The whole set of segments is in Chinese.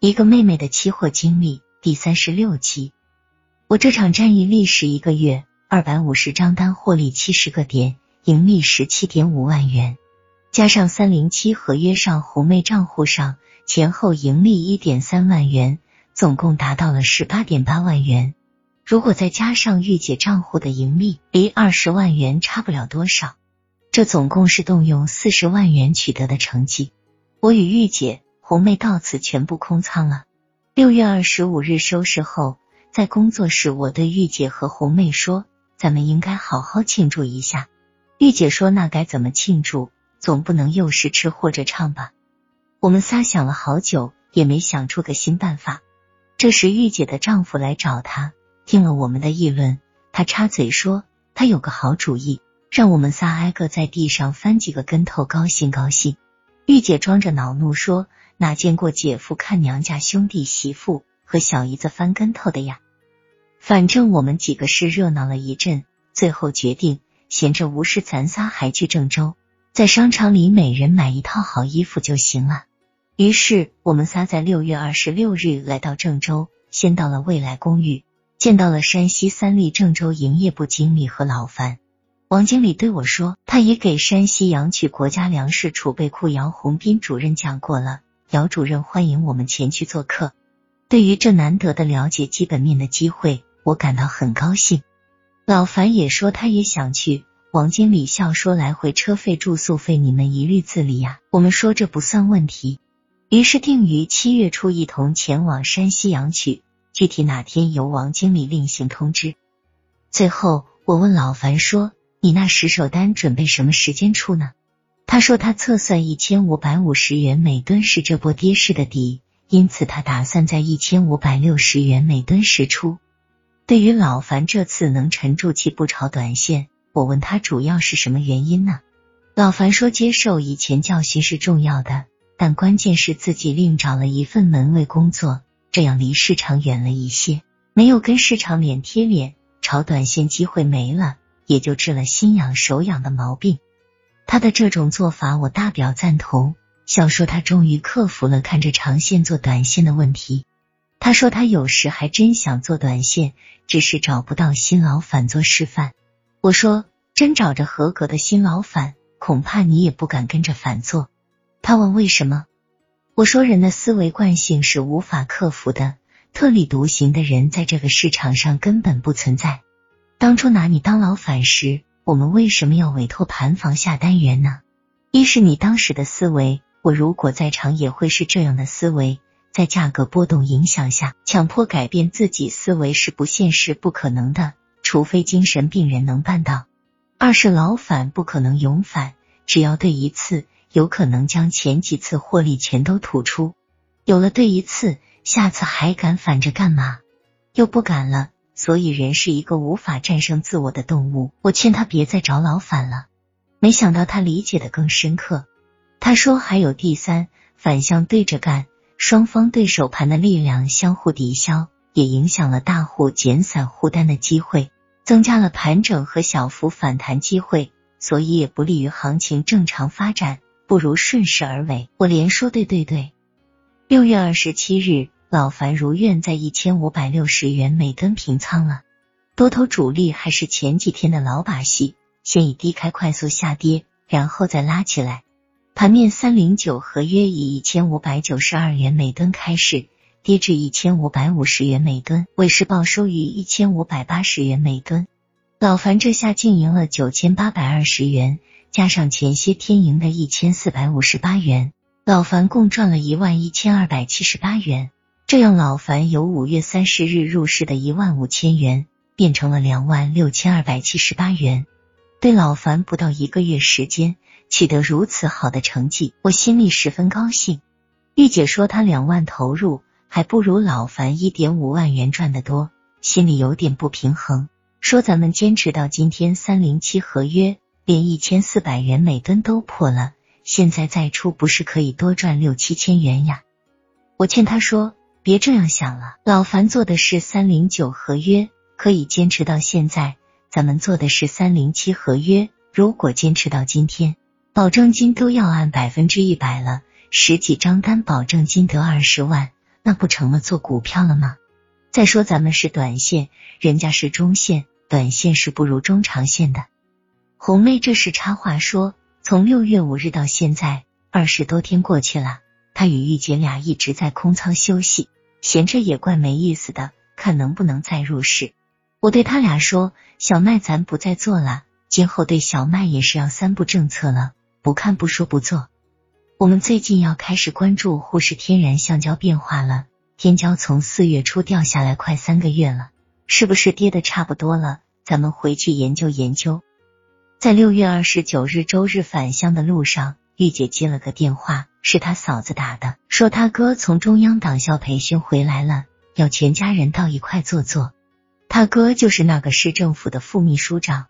一个妹妹的期货经历第三十六期。我这场战役历时一个月，二百五十张单，获利七十个点，盈利十七点五万元，加上三零七合约上红妹账户上前后盈利一点三万元，总共达到了十八点八万元。如果再加上御姐账户的盈利，离二十万元差不了多少。这总共是动用四十万元取得的成绩。我与玉姐、红妹到此全部空仓了。六月二十五日收市后，在工作室，我对玉姐和红妹说：“咱们应该好好庆祝一下。”玉姐说：“那该怎么庆祝？总不能又是吃或者唱吧？”我们仨想了好久，也没想出个新办法。这时，玉姐的丈夫来找她。听了我们的议论，他插嘴说：“他有个好主意，让我们仨挨个在地上翻几个跟头，高兴高兴。”玉姐装着恼怒说：“哪见过姐夫看娘家兄弟媳妇和小姨子翻跟头的呀？”反正我们几个是热闹了一阵，最后决定闲着无事，咱仨还去郑州，在商场里每人买一套好衣服就行了。于是我们仨在六月二十六日来到郑州，先到了未来公寓。见到了山西三立郑州营业部经理和老樊，王经理对我说，他也给山西阳曲国家粮食储备库姚红斌主任讲过了，姚主任欢迎我们前去做客。对于这难得的了解基本面的机会，我感到很高兴。老樊也说他也想去。王经理笑说，来回车费、住宿费你们一律自理呀。我们说这不算问题，于是定于七月初一同前往山西阳曲。具体哪天由王经理另行通知。最后，我问老樊说：“你那十手单准备什么时间出呢？”他说：“他测算一千五百五十元每吨是这波跌势的底，因此他打算在一千五百六十元每吨时出。”对于老樊这次能沉住气不炒短线，我问他主要是什么原因呢？老樊说：“接受以前教训是重要的，但关键是自己另找了一份门卫工作。”这样离市场远了一些，没有跟市场脸贴脸，炒短线机会没了，也就治了心痒手痒的毛病。他的这种做法我大表赞同，笑说他终于克服了看着长线做短线的问题。他说他有时还真想做短线，只是找不到新老板做示范。我说真找着合格的新老板，恐怕你也不敢跟着反做。他问为什么？我说，人的思维惯性是无法克服的，特立独行的人在这个市场上根本不存在。当初拿你当老反时，我们为什么要委托盘房下单元呢？一是你当时的思维，我如果在场也会是这样的思维，在价格波动影响下，强迫改变自己思维是不现实、不可能的，除非精神病人能办到。二是老反不可能永反，只要对一次。有可能将前几次获利全都吐出，有了对一次，下次还敢反着干嘛？又不敢了。所以人是一个无法战胜自我的动物。我劝他别再找老反了，没想到他理解的更深刻。他说还有第三，反向对着干，双方对手盘的力量相互抵消，也影响了大户减散护单的机会，增加了盘整和小幅反弹机会，所以也不利于行情正常发展。不如顺势而为。我连说对对对。六月二十七日，老樊如愿在一千五百六十元每吨平仓了。多头主力还是前几天的老把戏，先以低开快速下跌，然后再拉起来。盘面三零九合约以一千五百九十二元每吨开市，跌至一千五百五十元每吨，尾市报收于一千五百八十元每吨。老樊这下净赢了九千八百二十元。加上前些天赢的一千四百五十八元，老樊共赚了一万一千二百七十八元。这样，老樊由五月三十日入市的一万五千元变成了两万六千二百七十八元。对老樊不到一个月时间取得如此好的成绩，我心里十分高兴。玉姐说她两万投入还不如老樊一点五万元赚的多，心里有点不平衡。说咱们坚持到今天三零七合约。连一千四百元每吨都破了，现在再出不是可以多赚六七千元呀？我劝他说别这样想了，老樊做的是三零九合约，可以坚持到现在，咱们做的是三零七合约，如果坚持到今天，保证金都要按百分之一百了，十几张单保证金得二十万，那不成了做股票了吗？再说咱们是短线，人家是中线，短线是不如中长线的。红妹这时插话说：“从六月五日到现在，二十多天过去了，他与玉姐俩一直在空仓休息，闲着也怪没意思的，看能不能再入市。”我对他俩说：“小麦咱不再做了，今后对小麦也是要三不政策了，不看不说不做。我们最近要开始关注沪市天然橡胶变化了，天胶从四月初掉下来快三个月了，是不是跌的差不多了？咱们回去研究研究。”在六月二十九日周日返乡的路上，玉姐接了个电话，是他嫂子打的，说他哥从中央党校培训回来了，要全家人到一块坐坐。他哥就是那个市政府的副秘书长。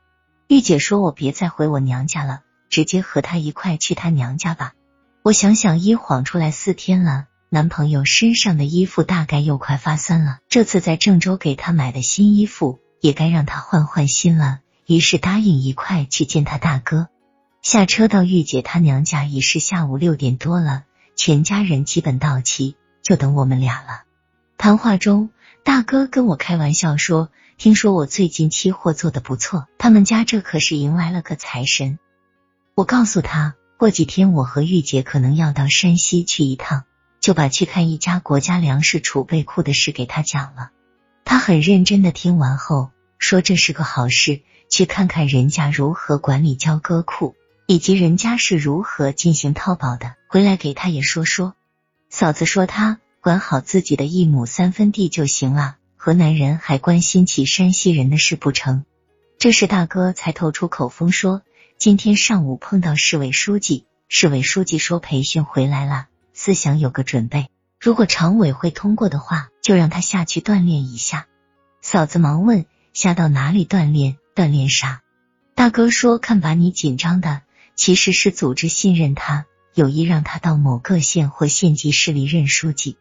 玉姐说：“我别再回我娘家了，直接和他一块去他娘家吧。”我想想，一晃出来四天了，男朋友身上的衣服大概又快发酸了。这次在郑州给他买的新衣服，也该让他换换新了。于是答应一块去见他大哥。下车到玉姐她娘家已是下午六点多了，全家人基本到齐，就等我们俩了。谈话中，大哥跟我开玩笑说：“听说我最近期货做的不错，他们家这可是迎来了个财神。”我告诉他，过几天我和玉姐可能要到山西去一趟，就把去看一家国家粮食储备库的事给他讲了。他很认真的听完后说：“这是个好事。”去看看人家如何管理交割库，以及人家是如何进行淘宝的。回来给他也说说。嫂子说他管好自己的一亩三分地就行了，河南人还关心起山西人的事不成？这时大哥才透出口风说，今天上午碰到市委书记，市委书记说培训回来了，思想有个准备，如果常委会通过的话，就让他下去锻炼一下。嫂子忙问下到哪里锻炼？锻炼啥？大哥说：“看把你紧张的，其实是组织信任他，有意让他到某个县或县级市里任书记。